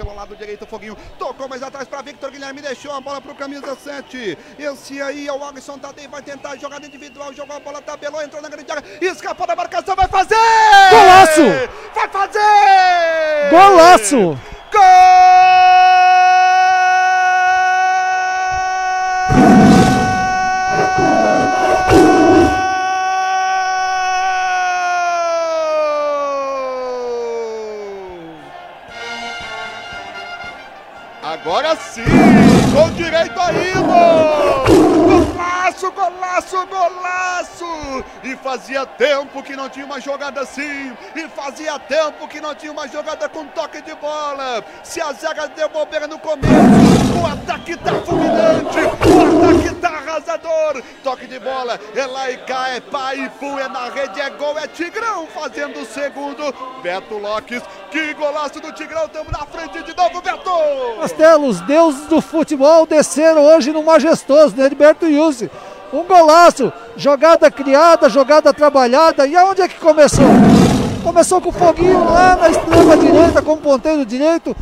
pelo lado direito, Foguinho. Tocou mais atrás para Victor Guilherme, deixou a bola para o camisa 7. Esse aí é o Alisson Tadei, vai tentar jogada individual, jogou a bola, tabelou, entrou na grande área, escapou da marcação, vai fazer! Golaço! Vai fazer! Golaço! Agora sim, com direito ainda! Golaço, golaço, golaço! E fazia tempo que não tinha uma jogada assim, e fazia tempo que não tinha uma jogada com toque de bola. Se a zaga deu bobeira no começo, o ataque tá fulminante, o ataque tá arrasador. Toque de bola, é lá e cá, é pai e fu, é na rede, é gol, é Tigrão fazendo o segundo. Beto Lopes, que golaço do Tigrão, estamos na frente de novo, Beto! Castelo, os deuses do futebol desceram hoje no majestoso, né, Heriberto Yuse. Um golaço, jogada criada, jogada trabalhada. E aonde é que começou? Começou com o Foguinho lá na extrema direita, como ponteiro direito.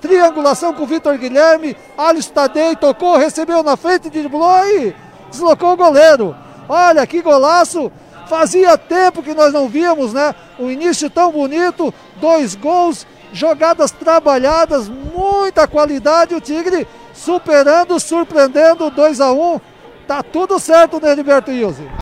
Triangulação com o Vitor Guilherme. Alisson Tadei tocou, recebeu na frente, driblou e deslocou o goleiro. Olha que golaço! Fazia tempo que nós não víamos, né? O início tão bonito, dois gols, jogadas trabalhadas, muita qualidade. O Tigre superando, surpreendendo 2 a 1 um. Tá tudo certo, né, Heriberto Ilse?